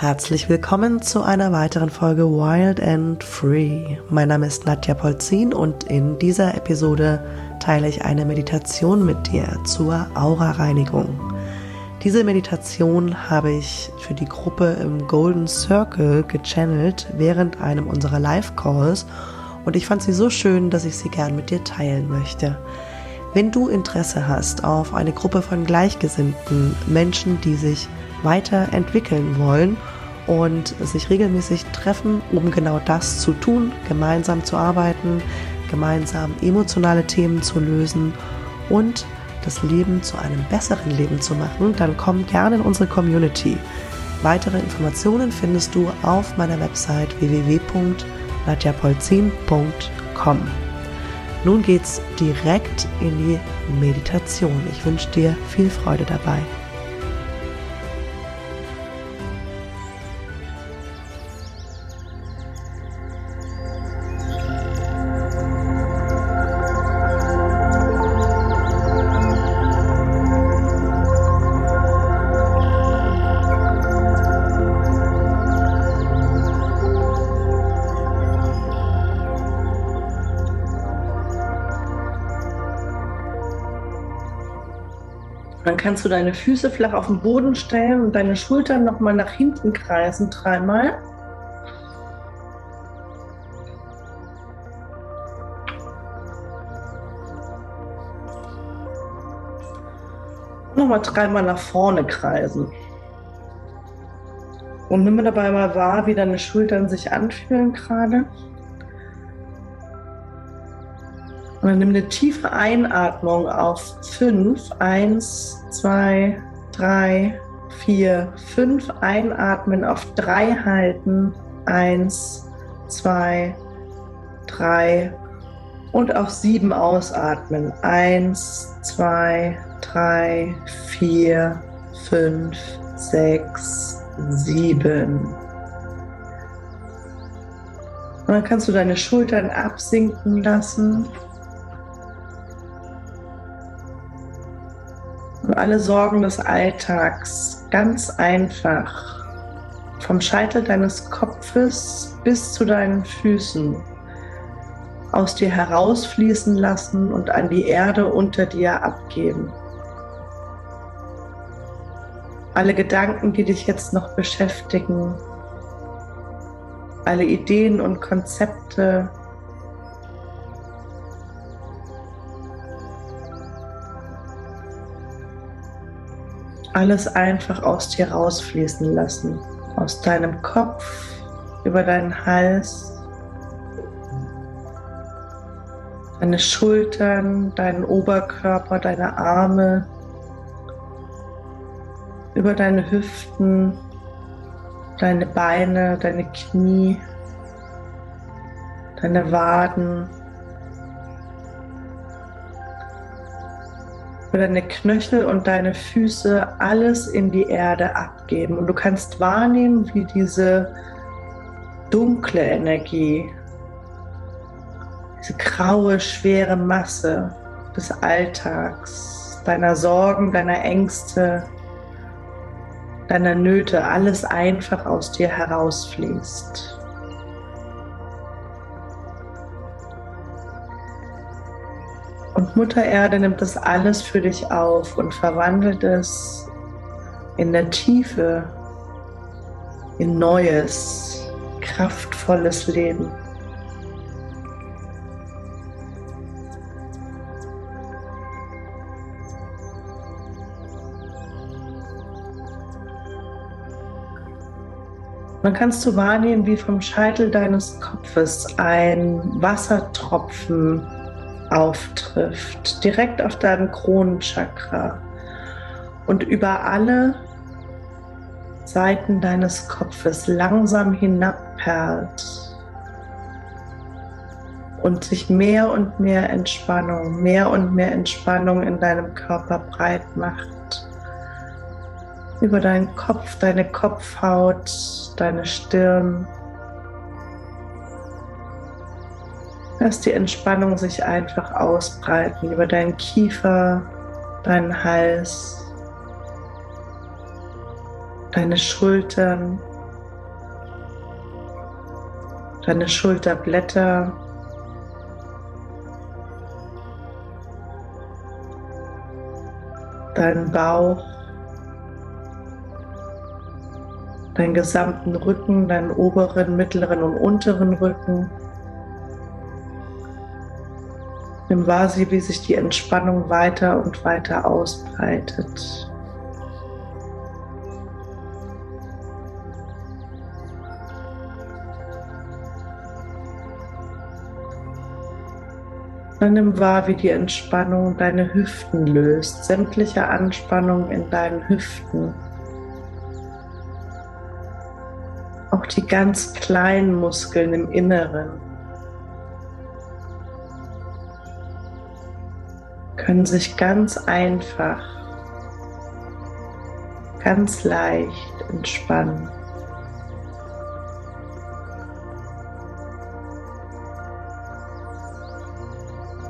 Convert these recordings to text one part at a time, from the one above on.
Herzlich willkommen zu einer weiteren Folge Wild and Free. Mein Name ist Nadja Polzin und in dieser Episode teile ich eine Meditation mit dir zur Aura-Reinigung. Diese Meditation habe ich für die Gruppe im Golden Circle gechannelt während einem unserer Live-Calls und ich fand sie so schön, dass ich sie gern mit dir teilen möchte. Wenn du Interesse hast auf eine Gruppe von gleichgesinnten Menschen, die sich weiterentwickeln wollen und sich regelmäßig treffen, um genau das zu tun, gemeinsam zu arbeiten, gemeinsam emotionale Themen zu lösen und das Leben zu einem besseren Leben zu machen, dann komm gerne in unsere Community. Weitere Informationen findest du auf meiner Website www.nadjapolzin.com. Nun geht's direkt in die Meditation. Ich wünsche dir viel Freude dabei. Kannst du deine Füße flach auf den Boden stellen und deine Schultern nochmal nach hinten kreisen, dreimal. Nochmal dreimal nach vorne kreisen. Und nimm dabei mal wahr, wie deine Schultern sich anfühlen gerade. Und dann nimm eine tiefe Einatmung auf 5. 1, 2, 3, 4, 5. Einatmen auf 3 halten. 1, 2, 3 und auf 7 ausatmen. 1, 2, 3, 4, 5, 6, 7. Und dann kannst du deine Schultern absinken lassen. Alle Sorgen des Alltags ganz einfach vom Scheitel deines Kopfes bis zu deinen Füßen aus dir herausfließen lassen und an die Erde unter dir abgeben. Alle Gedanken, die dich jetzt noch beschäftigen, alle Ideen und Konzepte, alles einfach aus dir rausfließen lassen. Aus deinem Kopf, über deinen Hals, deine Schultern, deinen Oberkörper, deine Arme, über deine Hüften, deine Beine, deine Knie, deine Waden, für deine Knöchel und deine Füße alles in die Erde abgeben. Und du kannst wahrnehmen, wie diese dunkle Energie, diese graue, schwere Masse des Alltags, deiner Sorgen, deiner Ängste, deiner Nöte, alles einfach aus dir herausfließt. Mutter Erde nimmt das alles für dich auf und verwandelt es in der Tiefe in neues, kraftvolles Leben. Man kannst du wahrnehmen, wie vom Scheitel deines Kopfes ein Wassertropfen auftrifft, direkt auf deinem Kronenchakra und über alle Seiten deines Kopfes langsam hinabperlt und sich mehr und mehr Entspannung, mehr und mehr Entspannung in deinem Körper breit macht. Über deinen Kopf, deine Kopfhaut, deine Stirn, Lass die Entspannung sich einfach ausbreiten über deinen Kiefer, deinen Hals, deine Schultern, deine Schulterblätter, deinen Bauch, deinen gesamten Rücken, deinen oberen, mittleren und unteren Rücken. Nimm wahr sie, wie sich die Entspannung weiter und weiter ausbreitet. Dann nimm wahr, wie die Entspannung deine Hüften löst, sämtliche Anspannung in deinen Hüften. Auch die ganz kleinen Muskeln im Inneren können sich ganz einfach, ganz leicht entspannen.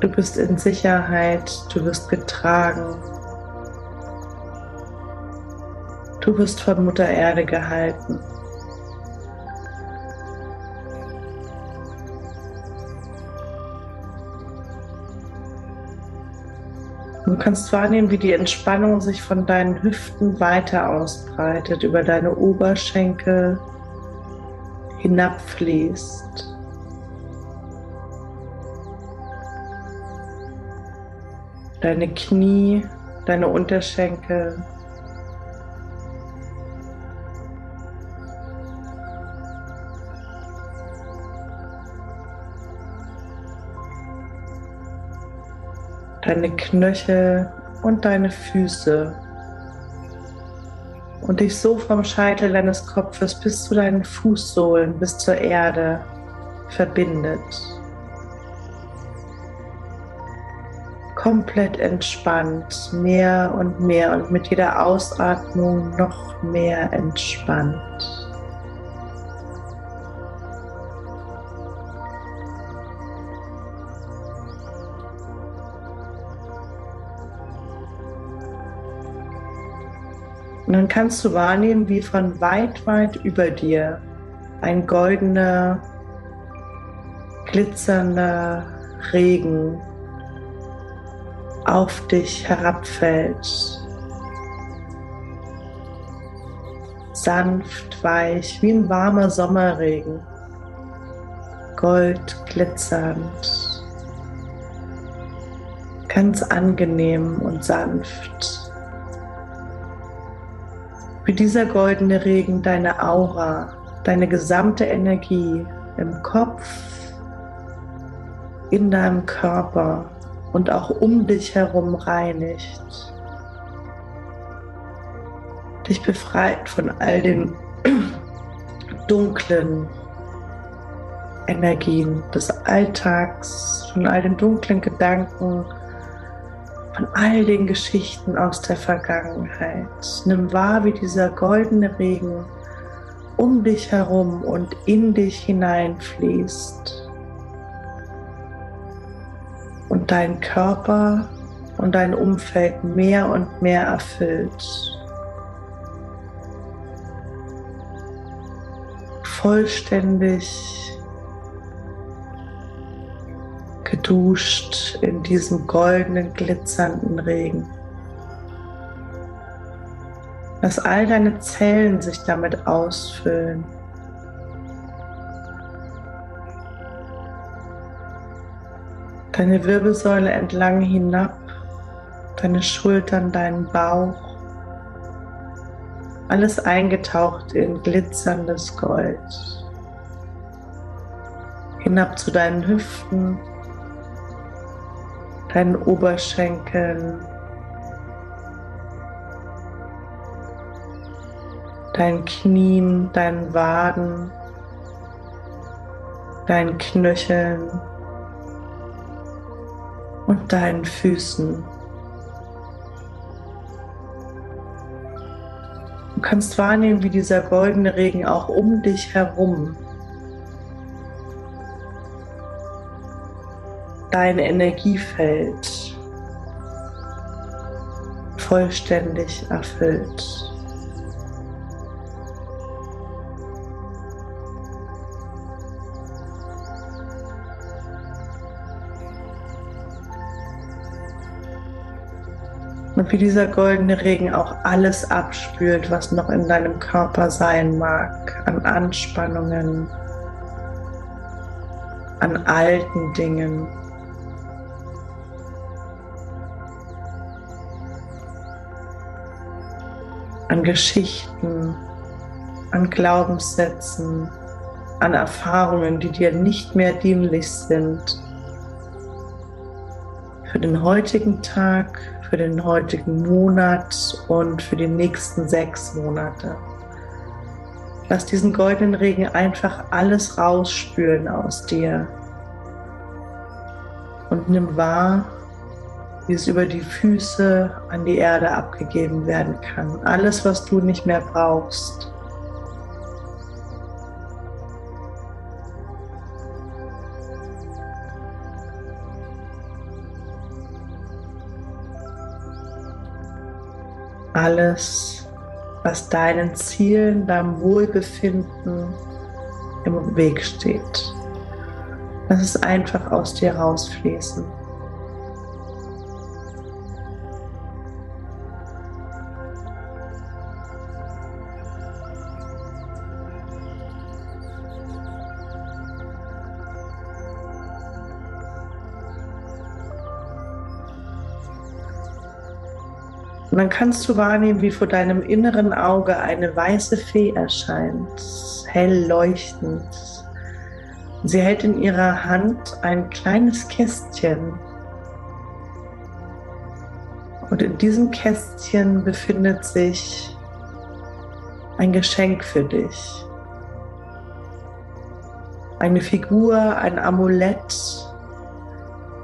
Du bist in Sicherheit, du wirst getragen. Du wirst von Mutter Erde gehalten. Du kannst wahrnehmen, wie die Entspannung sich von deinen Hüften weiter ausbreitet, über deine Oberschenkel hinabfließt. deine Knie, deine Unterschenkel. Deine Knöchel und deine Füße und dich so vom Scheitel deines Kopfes bis zu deinen Fußsohlen, bis zur Erde verbindet. komplett entspannt, mehr und mehr und mit jeder Ausatmung noch mehr entspannt. Und dann kannst du wahrnehmen, wie von weit, weit über dir ein goldener, glitzernder Regen auf dich herabfällt. Sanft, weich, wie ein warmer Sommerregen. Gold glitzernd. Ganz angenehm und sanft. Wie dieser goldene Regen deine Aura, deine gesamte Energie im Kopf, in deinem Körper und auch um dich herum reinigt. Dich befreit von all den dunklen Energien des Alltags, von all den dunklen Gedanken, von all den Geschichten aus der Vergangenheit. Nimm wahr, wie dieser goldene Regen um dich herum und in dich hineinfließt und dein Körper und dein Umfeld mehr und mehr erfüllt. Vollständig geduscht in diesem goldenen, glitzernden Regen. Lass all deine Zellen sich damit ausfüllen. deine Wirbelsäule entlang hinab, deine Schultern, deinen Bauch. Alles eingetaucht in glitzerndes Gold. Hinab zu deinen Hüften, deinen Oberschenkeln, deinen Knien, deinen Waden, deinen Knöcheln und deinen Füßen. Du kannst wahrnehmen, wie dieser goldene Regen auch um dich herum dein Energiefeld vollständig erfüllt. Und wie dieser goldene Regen auch alles abspült, was noch in deinem Körper sein mag, an Anspannungen, an alten Dingen, An Geschichten, an Glaubenssätzen, an Erfahrungen, die dir nicht mehr dienlich sind. Für den heutigen Tag, für den heutigen Monat und für die nächsten sechs Monate. Lass diesen goldenen Regen einfach alles rausspülen aus dir. Und nimm wahr, wie es über die Füße an die Erde abgegeben werden kann. Alles, was du nicht mehr brauchst. Alles, was deinen Zielen, deinem Wohlbefinden im Weg steht. Lass es einfach aus dir rausfließen. Und dann kannst du wahrnehmen, wie vor deinem inneren Auge eine weiße Fee erscheint, hell leuchtend. Sie hält in ihrer Hand ein kleines Kästchen. Und in diesem Kästchen befindet sich ein Geschenk für dich. Eine Figur, ein Amulett,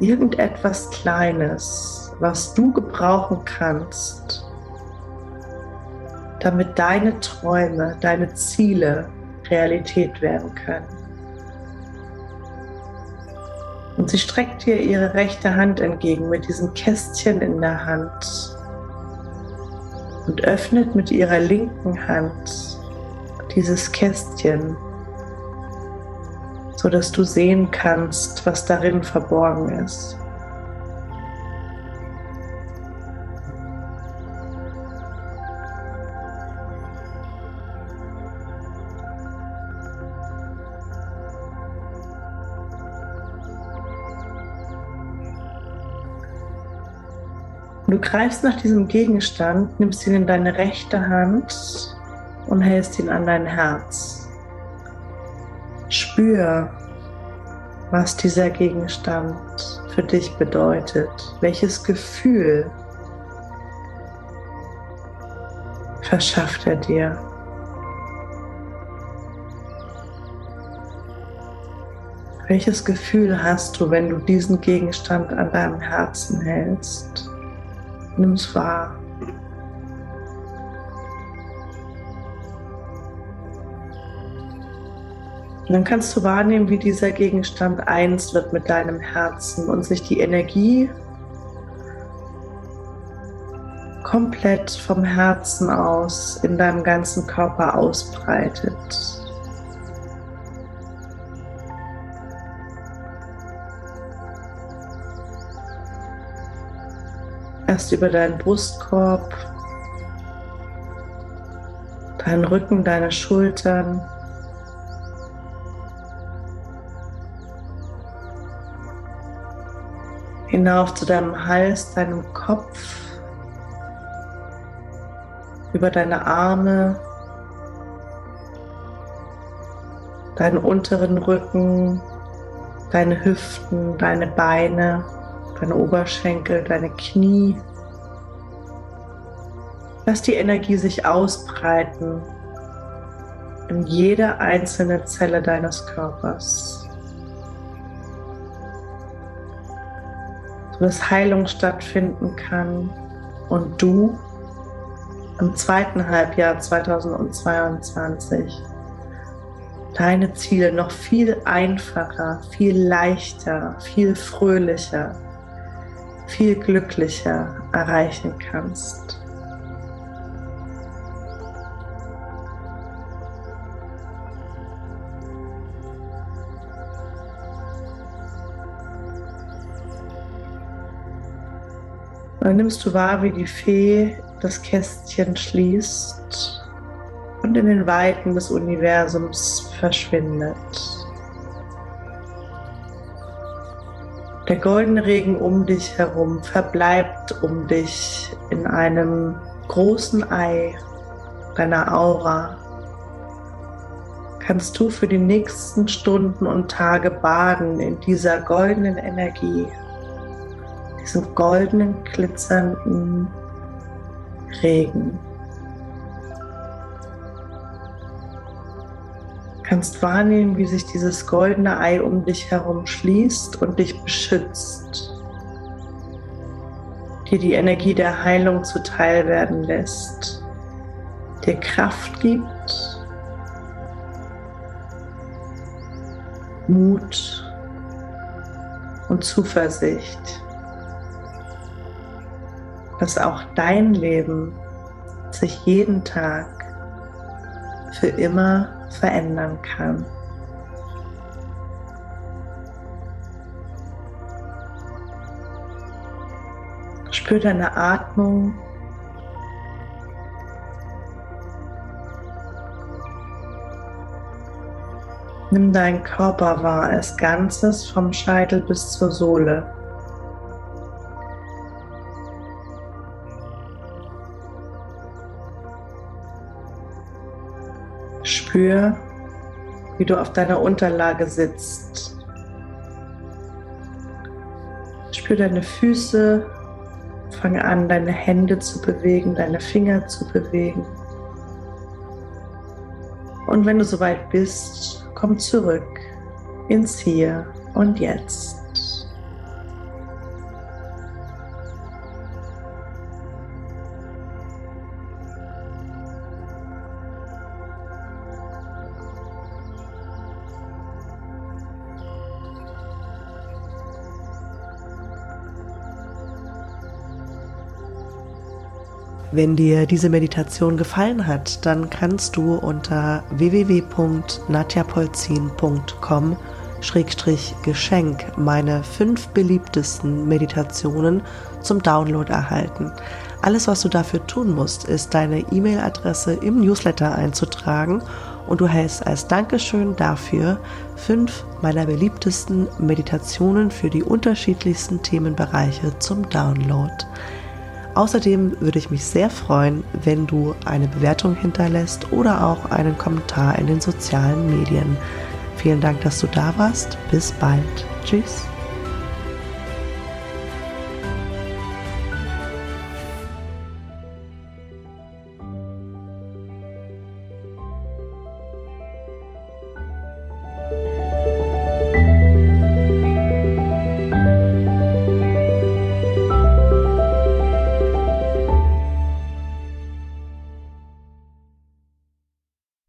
irgendetwas Kleines, was du gebrauchen kannst, damit deine Träume, deine Ziele Realität werden können. Und sie streckt dir ihre rechte Hand entgegen mit diesem Kästchen in der Hand und öffnet mit ihrer linken Hand dieses Kästchen, sodass du sehen kannst, was darin verborgen ist. Du greifst nach diesem Gegenstand, nimmst ihn in deine rechte Hand und hältst ihn an dein Herz. Spür, was dieser Gegenstand für dich bedeutet, welches Gefühl verschafft er dir. Welches Gefühl hast du, wenn du diesen Gegenstand an deinem Herzen hältst? Nimm es wahr. Und dann kannst du wahrnehmen, wie dieser Gegenstand eins wird mit deinem Herzen und sich die Energie komplett vom Herzen aus in deinem ganzen Körper ausbreitet. Erst über deinen Brustkorb, deinen Rücken, deine Schultern. Hinauf zu deinem Hals, deinem Kopf, über deine Arme, deinen unteren Rücken, deine Hüften, deine Beine deine Oberschenkel, deine Knie. Lass die Energie sich ausbreiten in jede einzelne Zelle deines Körpers. Sodass Heilung stattfinden kann und du im zweiten Halbjahr 2022 deine Ziele noch viel einfacher, viel leichter, viel fröhlicher viel glücklicher erreichen kannst. dann nimmst du wahr, wie die Fee das Kästchen schließt und in den Weiten des Universums verschwindet. Der goldene Regen um dich herum verbleibt um dich in einem großen Ei deiner Aura. Kannst du für die nächsten Stunden und Tage baden in dieser goldenen Energie, diesem goldenen, glitzernden Regen. Kannst wahrnehmen, wie sich dieses goldene Ei um dich herum schließt und dich beschützt, dir die Energie der Heilung zuteil werden lässt, dir Kraft gibt, Mut und Zuversicht, dass auch dein Leben sich jeden Tag für immer verändern kann. Spür deine Atmung. Nimm deinen Körper wahr als Ganzes vom Scheitel bis zur Sohle. Spür, wie du auf deiner Unterlage sitzt. Spür deine Füße, fange an, deine Hände zu bewegen, deine Finger zu bewegen. Und wenn du soweit bist, komm zurück ins Hier und Jetzt. Wenn dir diese Meditation gefallen hat, dann kannst du unter www.natjapolzin.com Geschenk meine fünf beliebtesten Meditationen zum Download erhalten. Alles, was du dafür tun musst, ist deine E-Mail-Adresse im Newsletter einzutragen und du hältst als Dankeschön dafür fünf meiner beliebtesten Meditationen für die unterschiedlichsten Themenbereiche zum Download. Außerdem würde ich mich sehr freuen, wenn du eine Bewertung hinterlässt oder auch einen Kommentar in den sozialen Medien. Vielen Dank, dass du da warst. Bis bald. Tschüss.